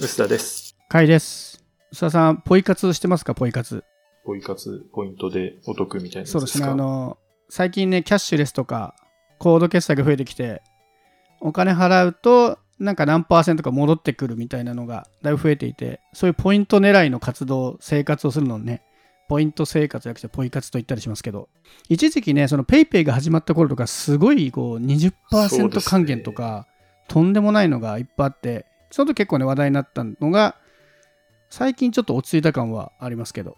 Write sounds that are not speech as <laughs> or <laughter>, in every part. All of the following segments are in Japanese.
薄田です。かいです。須田さん、ポイ活してますか？ポイ活。ポイ活ポイントでお得みたいなそうですね。かあの、最近ね、キャッシュレスとか、コード決済が増えてきて、お金払うと、なんか何パーセントか戻ってくるみたいなのがだいぶ増えていて、そういうポイント狙いの活動、生活をするのをね、ポイント生活じゃなくてポイ活と言ったりしますけど、一時期ね、その PayPay が始まった頃とか、すごいこうそうです20%ね還元とか、とんでもないのがいっぱいあって、その時結構ね、話題になったのが、最近ちょっと落ち着いた感はありますけど、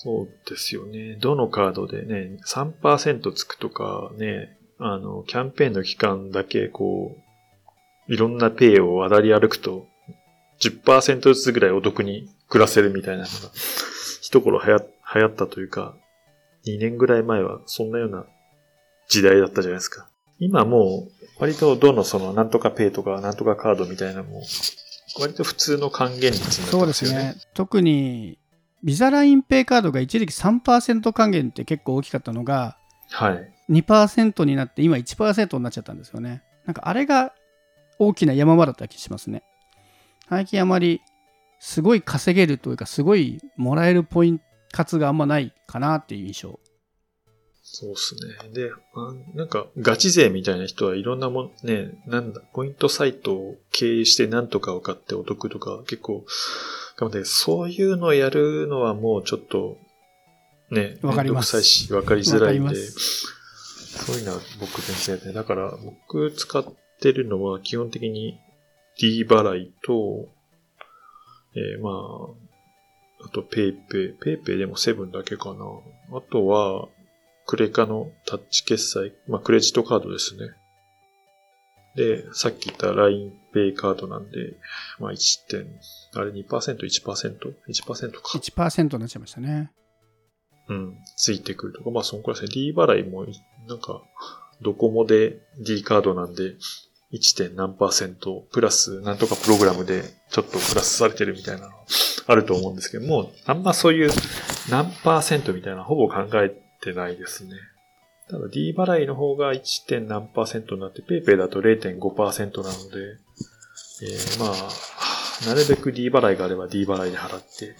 そうですよね。どのカードでね、3%つくとかね、あの、キャンペーンの期間だけこう、いろんなペイを渡り歩くと、10%ずつぐらいお得に暮らせるみたいなのが、<laughs> 一頃流行流行ったというか、2年ぐらい前はそんなような時代だったじゃないですか。今もう、割とどのその、なんとかペイとか、なんとかカードみたいなのも、割と普通の還元率になってそうまですすねよね。。特に、ビザラインペイカードが一時期3%還元って結構大きかったのが、はい。2%になって今1%になっちゃったんですよね。なんかあれが大きな山場だった気しますね。最近あまりすごい稼げるというかすごいもらえるポイント活があんまないかなっていう印象。そうですね。で、あなんか、ガチ勢みたいな人はいろんなもん、ね、なんだ、ポイントサイトを経営してなんとかを買ってお得とか、結構、頑張って、そういうのをやるのはもうちょっと、ね、わかりまいし、わかりづらいんで、そういうのは僕全然やってない。だから、僕使ってるのは基本的に D 払いと、えーまあ、あと PayPay、PayPay でもセブンだけかな。あとは、クレカのタッチ決済、まあクレジットカードですね。で、さっき言った LINEPay カードなんで、まあ1点、あれ 2%?1%?1% か。1%になっちゃいましたね。うん、ついてくるとか、まあそのくらいですね。D 払いも、なんか、ドコモで D カードなんで、1. 点何パーセント、プラス、なんとかプログラムでちょっとプラスされてるみたいなのあると思うんですけども、あんまそういう何パーセントみたいなのほぼ考えてないですね。ただ D 払いの方が 1. 点何パーセントになって、PayPay だと0.5%なので、えーまあ、なるべく D 払いがあれば D 払いで払って、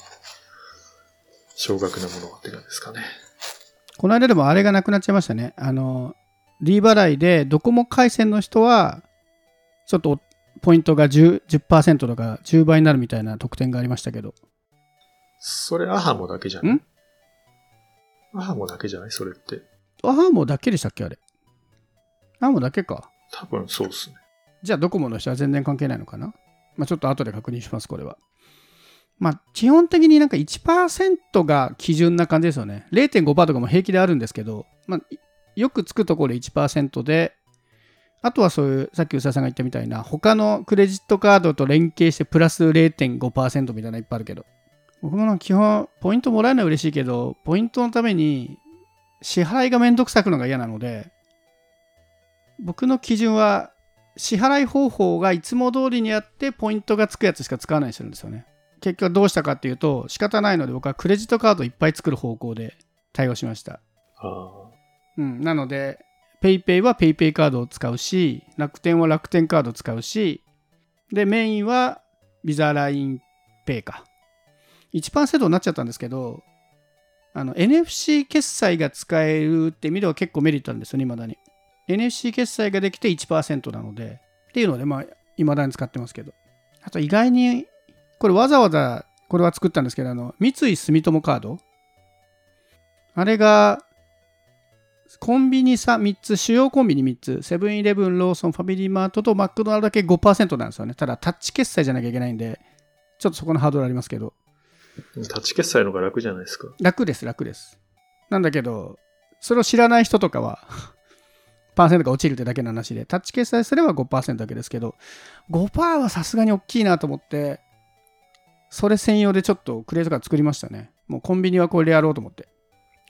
少額なものって感じですかね。この間でもあれがなくなっちゃいましたね。あの、D 払いでドコモ回線の人は、ちょっとポイントが 10%, 10%とか10倍になるみたいな特典がありましたけど。それアハモだけじゃないん？アハモだけじゃない？それって。アハモだけでしたっけ？あれ。アハモだけか。多分そうっすね。じゃあドコモの人は全然関係ないのかな？まあちょっと後で確認します、これは。まあ基本的になんか1%が基準な感じですよね。0.5%とかも平気であるんですけど、まあよくつくところで1%で、あとはそういう、さっき宇佐さんが言ったみたいな、他のクレジットカードと連携してプラス0.5%みたいなのいっぱいあるけど、僕も基本、ポイントもらえるのは嬉しいけど、ポイントのために支払いがめんどくさくのが嫌なので、僕の基準は支払い方法がいつも通りにやってポイントがつくやつしか使わないようにしてるんですよね。結局どうしたかっていうと仕方ないので僕はクレジットカードいっぱい作る方向で対応しました。あうん、なので PayPay は PayPay カードを使うし楽天は楽天カードを使うしでメインはビザラインペイか。1%になっちゃったんですけどあの NFC 決済が使えるって意味では結構メリットあるんですよね、未だに。NFC 決済ができて1%なので、っていうので、まあ、未だに使ってますけど。あと意外に、これわざわざ、これは作ったんですけど、あの、三井住友カードあれが、コンビニさ3つ、主要コンビニ3つ、セブンイレブン、ローソン、ファミリーマートとマクドナルドだけ5%なんですよね。ただ、タッチ決済じゃなきゃいけないんで、ちょっとそこのハードルありますけど、タッチ決済の方が楽じゃないですか。楽です、楽です。なんだけど、それを知らない人とかは、<laughs> パーセントが落ちるってだけの話で、タッチ決済すれば5%だけですけど、5%はさすがに大きいなと思って、それ専用でちょっとクレジットカー作りましたね。もうコンビニはこれでやろうと思って。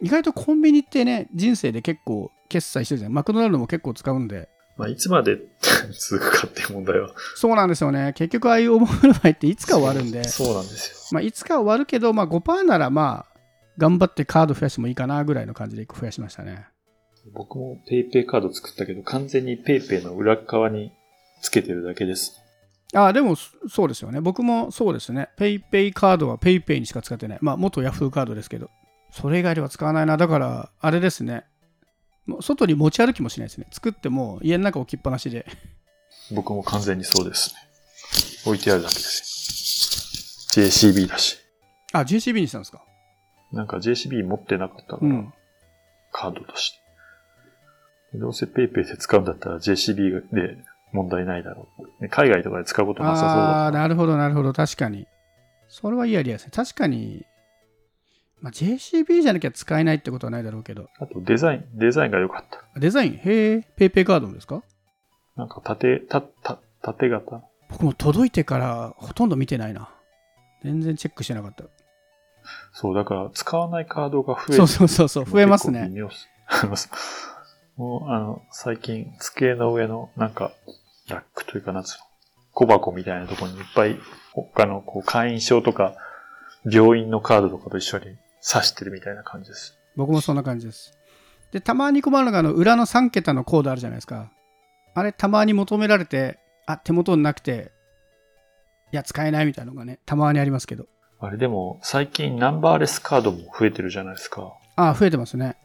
意外とコンビニってね、人生で結構決済してるじゃん。マクドナルドも結構使うんで。まあ、いつまで <laughs> 続くかっていう問題は。そうなんですよね。結局ああいう思いの場合っていつか終わるんで。そうなんですまあ、いつか終わるけど、まあ、5%ならまあ、頑張ってカード増やしてもいいかなぐらいの感じで増やしましたね。よ。僕も PayPay カード作ったけど、完全に PayPay の裏側につけてるだけです。あでもそそうですよね。僕もそうですね。PayPay カードは PayPay にしか使ってない。まあ、元 Yahoo カードですけど。それ以外では使わないな。だから、あれですね。もう外に持ち歩きもしないですね。作っても家の中置きっぱなしで。僕も完全にそうですね。置いてあるだけです。JCB だし。あ、JCB にしたんですか？なんか JCB 持ってなかったから、うん。カードとして。どうせ PayPay で使うんだったら JCB で問題ないだろう。ね海外とかで使うことなさそうああー、だから。なるほど、なるほど。確かに。それはいいアイデアですね。確かに、まあ、JCB じゃなきゃ使えないってことはないだろうけど。あとデザイン、デザインが良かった。デザイン、へえ、PayPay カードですか？なんか縦、た、た、縦型僕も届いてからほとんど見てないな。全然チェックしてなかった。そう、だから使わないカードが増えそうそうそうそう、増えますね。<laughs> もう、あの、最近、机の上の、なんか、ラックというか、なんつうの、小箱みたいなところにいっぱい、他の、こう、会員証とか、病院のカードとかと一緒に挿してるみたいな感じです。僕もそんな感じです。で、たまに困るのが、あの、裏の3桁のコードあるじゃないですか。あれ、たまに求められて、あ、手元になくて、いや、使えないみたいなのがね、たまにありますけど。あれでも、最近ナンバーレスカードも増えてるじゃないですか。あ、増えてますね。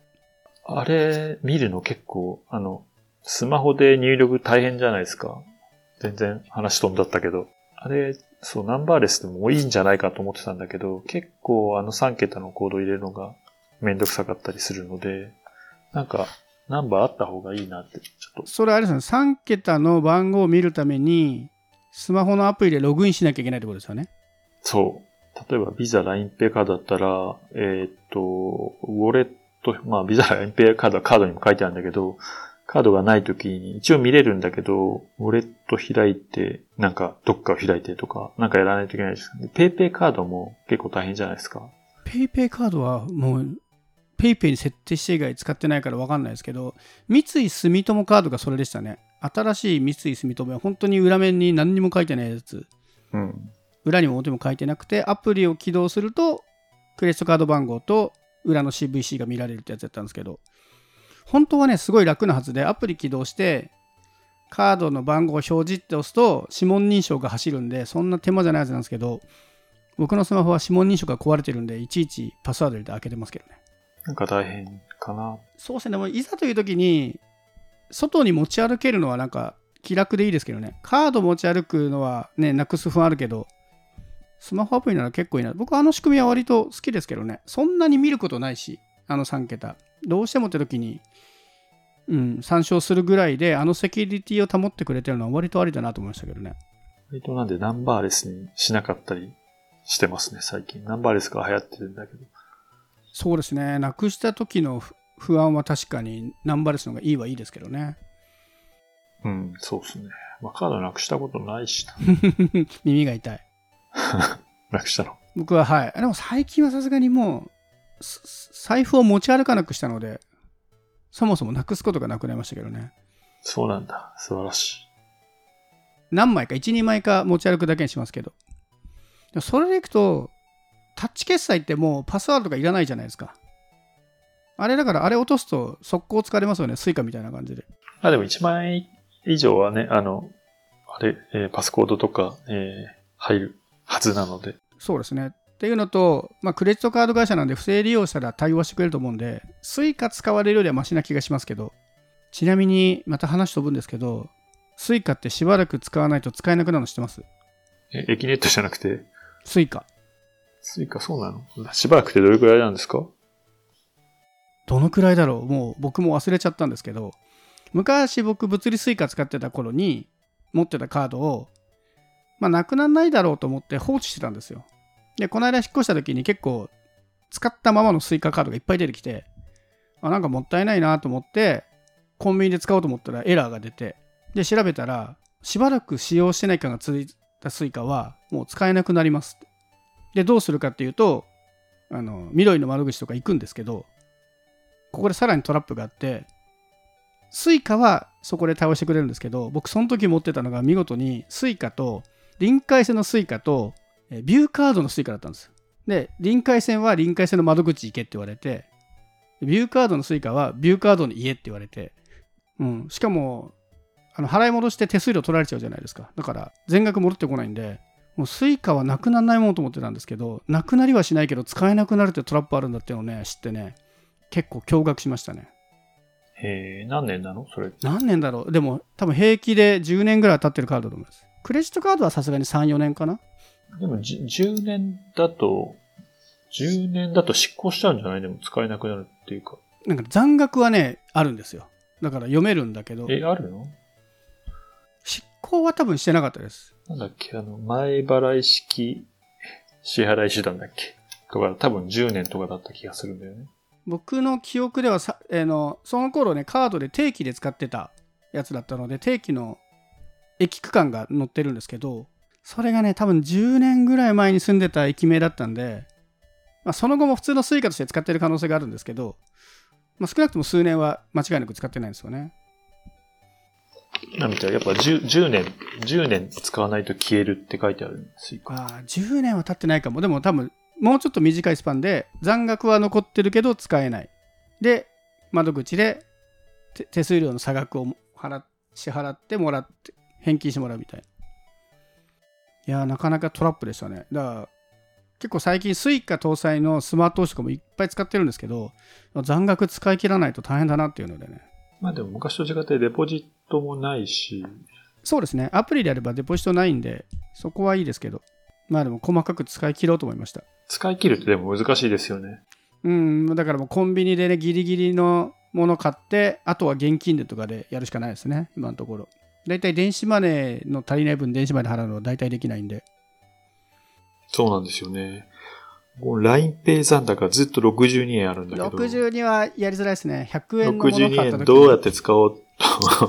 あれ、見るの結構、あの、スマホで入力大変じゃないですか。全然話飛んだったけど。あれ、そう、ナンバーレスでもいいんじゃないかと思ってたんだけど、結構あの3桁のコードを入れるのがめんどくさかったりするので、なんか、ナンバーあった方がいいなって、ちょっと、それあれですね、3桁の番号を見るために、スマホのアプリでログインしなきゃいけないってことですよね。そう。例えば、 Visa、LINE Pay カードだったら、えーっと、ウォレット、まあ、 Visa、LINE Pay カードはカードにも書いてあるんだけど、カードがないときに一応見れるんだけど、ウォレット開いて、なんか、どっかを開いてとか、なんかやらないといけないです。で PayPay カードも結構大変じゃないですか。PayPay カードはもう PayPay に設定して以外使ってないから分かんないですけど、三井住友カードがそれでしたね。新しい三井住友は本当に裏面に何にも書いてないやつ。うん。裏にも表も書いてなくて、アプリを起動すると、クレジットカード番号と裏の CVC が見られるってやつだったんですけど、本当はね、すごい楽なはずで、アプリ起動して、カードの番号を表示って押すと、指紋認証が走るんで、そんな手間じゃないはずなんですけど、僕のスマホは指紋認証が壊れてるんで、いちいちパスワード入れて開けてますけどね。なんか大変かな。そうですね、でもいざという時に、外に持ち歩けるのはなんか気楽でいいですけどね。カード持ち歩くのはね、なくす不安あるけど、スマホアプリなら結構いいな。僕はあの仕組みは割と好きですけどね。そんなに見ることないし、あの3桁。どうしてもって時に、うん、参照するぐらいで、あのセキュリティを保ってくれてるのは割とありだなと思いましたけどね。割となんでナンバーレスにしなかったりしてますね、最近。ナンバーレスが流行ってるんだけど。そうですね。なくした時の不不安は確かにナンバーレスの方がいいはいいですけどね。うん、そうですね。まあ、カードなくしたことないしな。<laughs> 耳が痛い。<laughs> なくしたの。僕ははい。でも最近はさすがにもう、す財布を持ち歩かなくしたので、そもそもなくすことがなくなりましたけどね。そうなんだ。素晴らしい。何枚か、1、2枚か持ち歩くだけにしますけど。それでいくと、タッチ決済ってもうパスワードがいらないじゃないですか。あれだから、あれ落とすと速攻使われますよね。スイカみたいな感じで。あ、でも1万円以上はね、あの、あれ、えーパスコードとか、えー入るはずなので。そうですね。っていうのと、まあ、クレジットカード会社なんで不正利用したら対応してくれると思うんで、スイカ使われるよりはマシな気がしますけど、ちなみにまた話飛ぶんですけど、スイカってしばらく使わないと使えなくなるの知ってます？え、エキネットじゃなくて、スイカ。スイカそうなの？しばらくてどれくらいなんですか？どのくらいだろう？もう僕も忘れちゃったんですけど、昔僕物理スイカ使ってた頃に持ってたカードを、まあなくならないだろうと思って放置してたんですよ。で、この間引っ越した時に結構使ったままのスイカカードがいっぱい出てきて、あ、なんかもったいないなと思って、コンビニで使おうと思ったらエラーが出て、で、調べたら、しばらく使用してない期間が続いたスイカはもう使えなくなりますって。で、どうするかっていうと、あの、みどりの窓口とか行くんですけど、ここでさらにトラップがあって、スイカはそこで対応してくれるんですけど、僕その時持ってたのが見事にスイカと、りんかい線のスイカと、えビューカードのスイカだったんです。で、りんかい線はりんかい線の窓口行けって言われて、ビューカードのスイカはビューカードの家って言われて、うん、しかも、あの払い戻して手数料取られちゃうじゃないですか。だから全額戻ってこないんで、もうスイカはなくならないものと思ってたんですけど、なくなりはしないけど使えなくなるってトラップあるんだっていうのをね、知ってね、結構驚愕しましたね。へえ、何年なのそれ。何年だろう？でも多分平気で10年ぐらい経ってるカードだと思います。クレジットカードはさすがに3、4年かな？でもじ10年だと、10年だと執行しちゃうんじゃない？でも使えなくなるっていうか。なんか残額はね、あるんですよ。だから読めるんだけど、え、あるの？執行は多分してなかったです。なんだっけ？あの、前払い式支払い手段だっけ？とか、多分10年とかだった気がするんだよね。僕の記憶ではさ、えーのその頃ねカードで定期で使ってたやつだったので定期の駅区間が載ってるんですけどそれがね多分10年ぐらい前に住んでた駅名だったんで、まあ、その後も普通のスイカとして使ってる可能性があるんですけど、まあ、少なくとも数年は間違いなく使ってないんですよね。なみたいやっぱ 10, 10年、10年使わないと消えるって書いてあるんですよ。あー10年は経ってないかも。でも多分もうちょっと短いスパンで残額は残ってるけど使えない。で窓口で手手数料の差額を払っ支払ってもらって返金してもらうみたいないやーなかなかトラップでしたね。だから結構最近スイカ搭載のスマートウォッチとかもいっぱい使ってるんですけど残額使い切らないと大変だなっていうのでね。まあでも昔と違ってデポジットもないし、そうですね。アプリであればデポジットないんでそこはいいですけど。まあでも細かく使い切ろうと思いました。使い切るってでも難しいですよね。うん、だからもうコンビニでね、ギリギリのもの買って、あとは現金でとかでやるしかないですね、今のところ。だいたい電子マネーの足りない分、電子マネーで払うのは大体できないんで。そうなんですよね。もう LINEPay 残高ずっと62円あるんだけど。62はやりづらいですね。100円のもの買62った時円どうやって使おうと。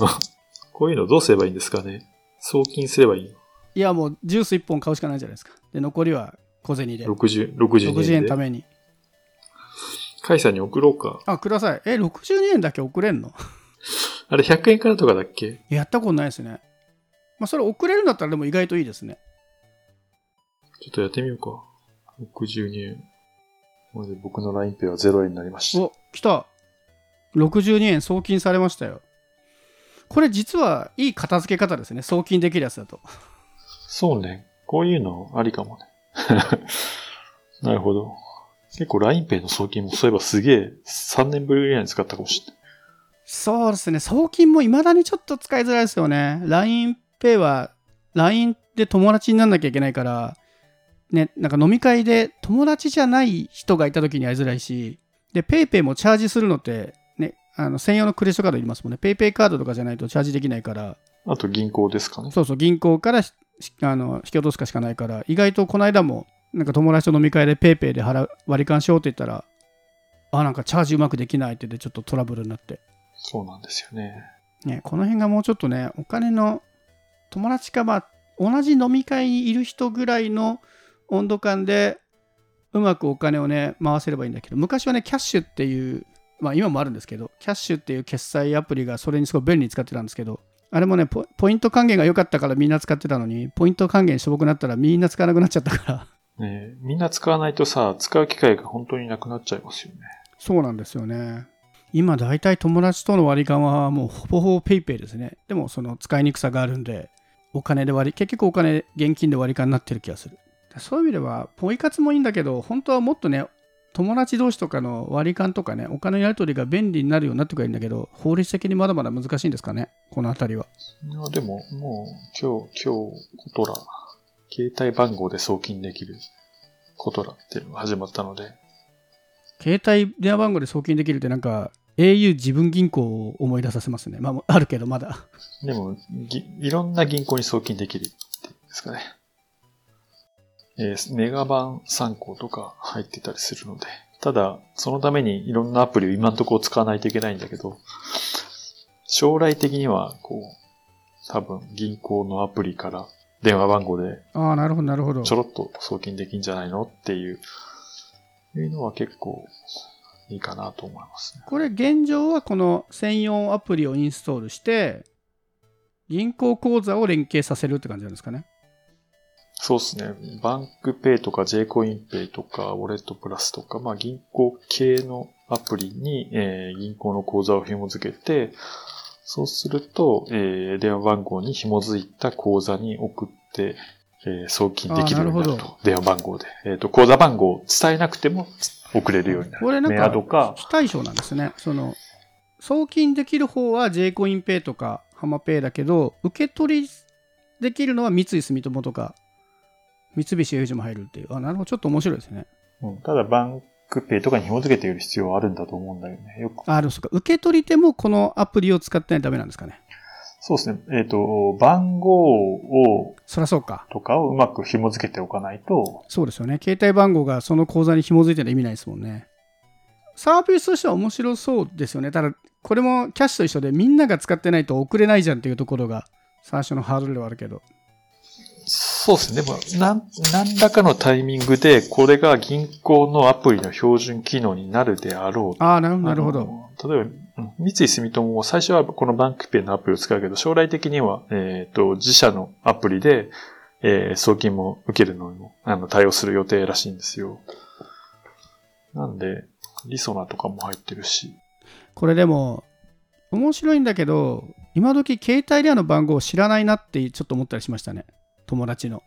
<laughs> こういうのどうすればいいんですかね。送金すればいいのいや、もうジュース1本買うしかないじゃないですか。で、残りは小銭で。?60、62円で。60円ために。カイさんに送ろうか。あ、ください。え、62円だけ送れんの？あれ100円からとかだっけ？やったことないですね。まあ、それ送れるんだったらでも意外といいですね。ちょっとやってみようか。62円。これで僕の LINEPay は0円になりました。お、来た。62円送金されましたよ。これ実はいい片付け方ですね。送金できるやつだと。そうね。こういうのありかもね。<laughs> なるほど。結構 LINEPay の送金もそういえばすげえ3年ぶりぐらいに使ったかもしれない。そうですね。送金も未だにちょっと使いづらいですよね。LINEPay は LINE で友達にならなきゃいけないから、ね、なんか飲み会で友達じゃない人がいた時にやりづらいし、で、PayPay もチャージするのって、ね、あの専用のクレジットカードいりますもんね。PayPay カードとかじゃないとチャージできないから、あと銀行ですかね。そうそう、銀行からしあの引き落とすかしかないから、意外とこの間も、なんか友達と飲み会で PayPay で払う割り勘しようって言ったら、あ、なんかチャージうまくできないって言ってちょっとトラブルになって。そうなんですよね。ね、この辺がもうちょっとね、お金の友達か、まあ、同じ飲み会にいる人ぐらいの温度感で、うまくお金をね、回せればいいんだけど、昔はね、キャッシュっていう、まあ今もあるんですけど、キャッシュっていう決済アプリがそれにすごい便利に使ってたんですけど、あれもねポ、ポイント還元が良かったからみんな使ってたのに、ポイント還元しょぼくなったらみんな使わなくなっちゃったから、ねえみんな使わないとさ、使う機会が本当になくなっちゃいますよね。そうなんですよね。今大体友達との割り勘はもうほぼほぼ PayPay ですね。でもその使いにくさがあるんで、お金で割り、結局お金、現金で割り勘になってる気がする。そういう意味では、ポイ活もいいんだけど、本当はもっとね、友達同士とかの割り勘とかね、お金のやり取りが便利になるようになってくれるんだけど、法律的にまだまだ難しいんですかね、このあたりは。いやでも、もう、今日、今日、コトラ、携帯番号で送金できるコトラっていうのが始まったので、携帯電話番号で送金できるってなんか、au 自分銀行を思い出させますね。まあ、あるけどまだ。でも、ぎいろんな銀行に送金できるっていうんですかね。えーメガバン参考とか入ってたりするので、ただ、そのためにいろんなアプリを今のところ使わないといけないんだけど、将来的には、こう、多分銀行のアプリから電話番号でああ、なるほど、なるほどち。ょろっと送金できんじゃないのっていう、いうのは結構いいかなと思いますね。これ現状はこの専用アプリをインストールして銀行口座を連携させるって感じなんですかねそうですね。バンクペイとか J コインペイとかウォレットプラスとか、まあ銀行系のアプリに、えー銀行の口座を紐付けて、そうすると、えー電話番号に紐づいた口座に送って、えー送金できるようになると。電話番号で。えっ、と、口座番号を伝えなくても送れるようになる。これなんか非対称なんですね。その送金できる方は J コインペイとかハマペイだけど、受け取りできるのは三井住友とか三菱 UFJ も入るっていう。あ、なるほど。ちょっと面白いですね。うんただバンクペイとかに紐づけている必要はあるんだと思うんだよね。よく。あ、そうか。受け取り手もこのアプリを使ってないとダメなんですかね。そうですね。えっ、と、番号を、そりゃそうか。とかをうまく紐づけておかないと、そうですよね。携帯番号がその口座に紐づいてるの意味ないですもんね。サービスとしては面白そうですよね。ただ、これもキャッシュと一緒でみんなが使ってないと送れないじゃんっていうところが最初のハードルではあるけど。そうですね。でも、なん、何らかのタイミングで、これが銀行のアプリの標準機能になるであろう。ああ、なるほど。例えば、うん三井住友も最初はこのバンクペイのアプリを使うけど、将来的には、えっ、と、自社のアプリで、えー送金も受けるのにも、あの、対応する予定らしいんですよ。なんで、リソナとかも入ってるし。これでも、面白いんだけど、今時携帯電話の番号を知らないなってちょっと思ったりしましたね。友達の。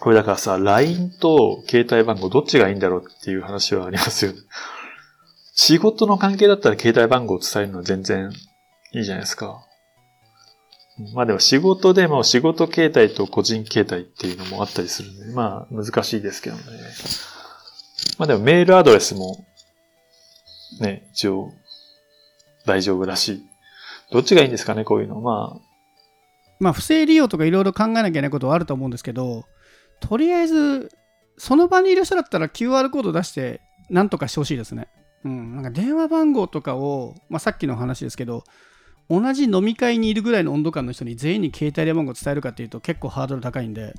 これだからさ、LINE と携帯番号どっちがいいんだろうっていう話はありますよね。<laughs> 仕事の関係だったら携帯番号を伝えるのは全然いいじゃないですか。まあでも仕事でも仕事携帯と個人携帯っていうのもあったりするんで、まあ難しいですけどね。まあでもメールアドレスもね、一応大丈夫らしい。どっちがいいんですかね、こういうの。まあ、まあ、不正利用とかいろいろ考えなきゃいけないことはあると思うんですけど、とりあえず、その場にいる人だったら QR コード出して、なんとかしてほしいですね。うん、なんか電話番号とかを、まあ、さっきの話ですけど、同じ飲み会にいるぐらいの温度感の人に全員に携帯電話番号伝えるかっていうと結構ハードル高いんで、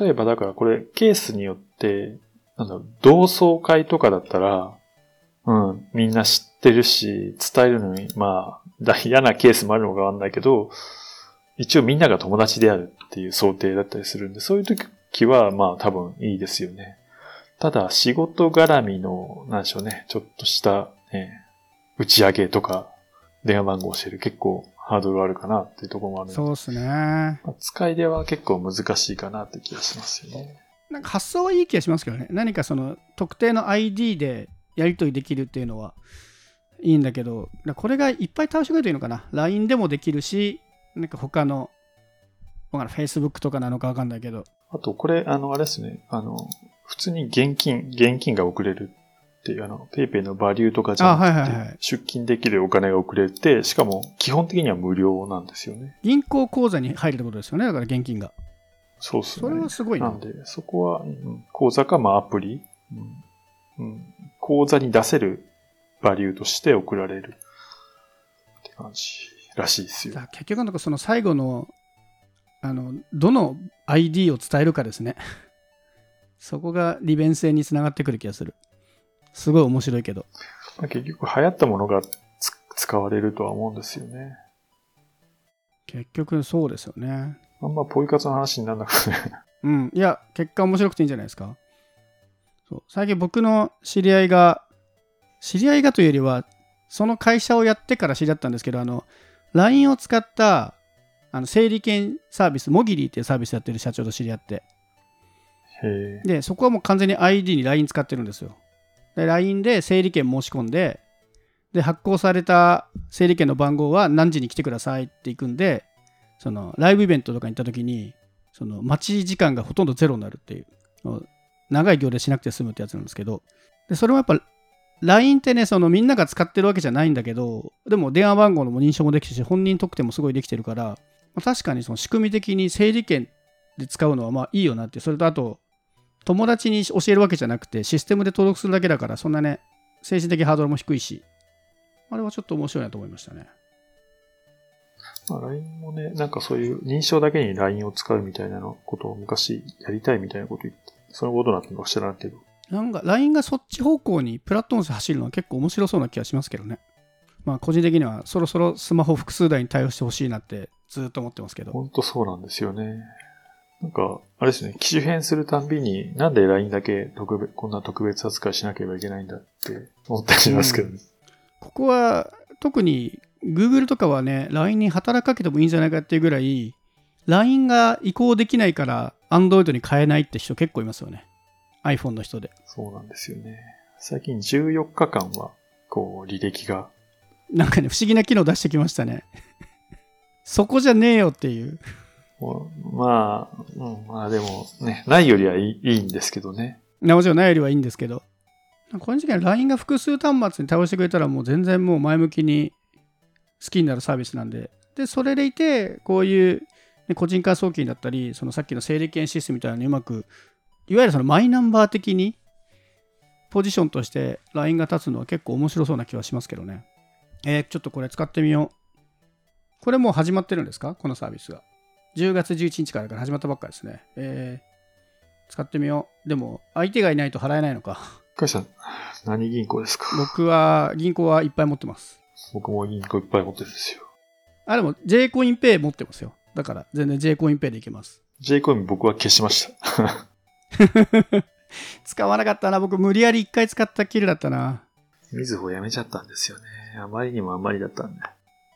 例えばだからこれケースによって、なんだろ、同窓会とかだったら、うん、みんな知ってるし、伝えるのに、まあ、だ <laughs> 嫌なケースもあるのかわかんないけど、一応みんなが友達であるっていう想定だったりするんで、そういう時は、まあ多分いいですよね。ただ、仕事絡みの、なんでしょうね、ちょっとした、ね、打ち上げとか、電話番号を教える結構ハードルあるかなっていうところもあるんでそうですね。まあ使い出は結構難しいかなって気がしますよね。なんか発想はいい気がしますけどね。何かその特定の ID でやり取りできるっていうのはいいんだけど、だこれがいっぱい倒してくれるといいのかな。LINE でもできるし、なんか他の、わかんない Facebook とかなのかわかんないけど、あと、これ、あの、あれですね。あの、普通に現金、現金が送れるっていう、あの、ペイペイのバリューとかじゃなくて、あはいはいはい出金できるお金が送れて、しかも基本的には無料なんですよね。銀行口座に入るってことですよね。だから現金が。そうっすね。それはすごいななん。で、そこは、うん口座か、まあ、アプリ、うんうん、口座に出せるバリューとして送られるって感じらしいですよ結局なんかその最後の、あの、どの ID を伝えるかですね。<laughs> そこが利便性につながってくる気がする。すごい面白いけど。まあ、結局流行ったものがつ使われるとは思うんですよね。結局そうですよね。あんまポイ活の話にならなくてね。うん。いや、結果面白くていいんじゃないですか。そう最近僕の知り合いが、知り合いがというよりは、その会社をやってから知り合ったんですけど、あの、LINE を使った、あの、整理券サービス、モギリーっていうサービスやってる社長と知り合って。で、そこはもう完全に ID に LINE 使ってるんですよ。で、LINE で整理券申し込んで、で、発行された整理券の番号は何時に来てくださいって行くんで、その、ライブイベントとかに行った時に、その、待ち時間がほとんどゼロになるっていう、長い行列しなくて済むってやつなんですけど、で、それもやっぱ、LINE ってね、そのみんなが使ってるわけじゃないんだけど、でも電話番号のも認証もできてるし、本人特典もすごいできてるから、まあ確かにその仕組み的に整理券で使うのはまあいいよなって、それとあと、友達に教えるわけじゃなくて、システムで登録するだけだから、そんなね、精神的ハードルも低いし、あれはちょっと面白いなと思いましたね。まあ、LINE もね、なんかそういう認証だけに LINE を使うみたいなことを昔やりたいみたいなこと言って、そのことなってるのか知らんけど。なんか LINE がそっち方向にプラットフォームで走るのは結構面白そうな気がしますけどね。まあ個人的にはそろそろスマホ複数台に対応してほしいなってずっと思ってますけど。ほんとそうなんですよね。なんか、あれですね、機種変するたんびに、なんで LINE だけ特別、こんな特別扱いしなければいけないんだって思ったりしますけどね。ここは特に Google とかはね、LINE に働きかけてもいいんじゃないかっていうぐらい、LINE が移行できないから Android に変えないって人結構いますよね。iPhone の人で。そうなんですよね。最近14日間は、こう、履歴が、なんかね、不思議な機能出してきましたね。<laughs> そこじゃねえよっていう。まあ、うん、まあでもね、ないよりはいいんですけどね。なもちろんないよりはいいんですけど。この時期は LINE が複数端末に倒してくれたらもう全然もう前向きに好きになるサービスなんで。で、それでいて、こういう、ね、個人間送金だったり、そのさっきの整理券システムみたいなのにうまく、いわゆるそのマイナンバー的にポジションとして LINE が立つのは結構面白そうな気はしますけどね。えーちょっとこれ使ってみよう。これもう始まってるんですか？このサービスが。10月11日からだから始まったばっかですね。えー使ってみよう。でも、相手がいないと払えないのか。かいさん、何銀行ですか？僕は銀行はいっぱい持ってます。僕も銀行いっぱい持ってるんですよ。あ、でも J コインペイ持ってますよ。だから全然 J コインペイでいけます。J コイン僕は消しました。<laughs> 使わなかったな。僕無理やり1回使ったきりだったな。みずほやめちゃったんですよね。あまりにもあまりだったんで。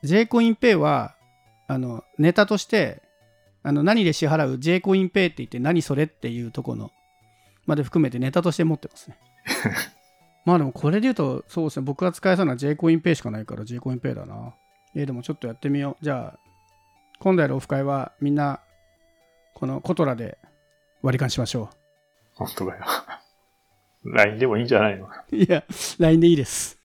J コインペイは、あの、ネタとして、あの、何で支払う？J コインペイって言って何それっていうとこの、まで含めてネタとして持ってますね。<laughs> まあでもこれで言うと、そうですね。僕が使えそうな J コインペイしかないから J コインペイだな。えーでもちょっとやってみよう。じゃあ、今度やるオフ会はみんな、このコトラで割り勘しましょ本当だよ。<laughs> LINE でもいいんじゃないの？いや、LINE でいいです。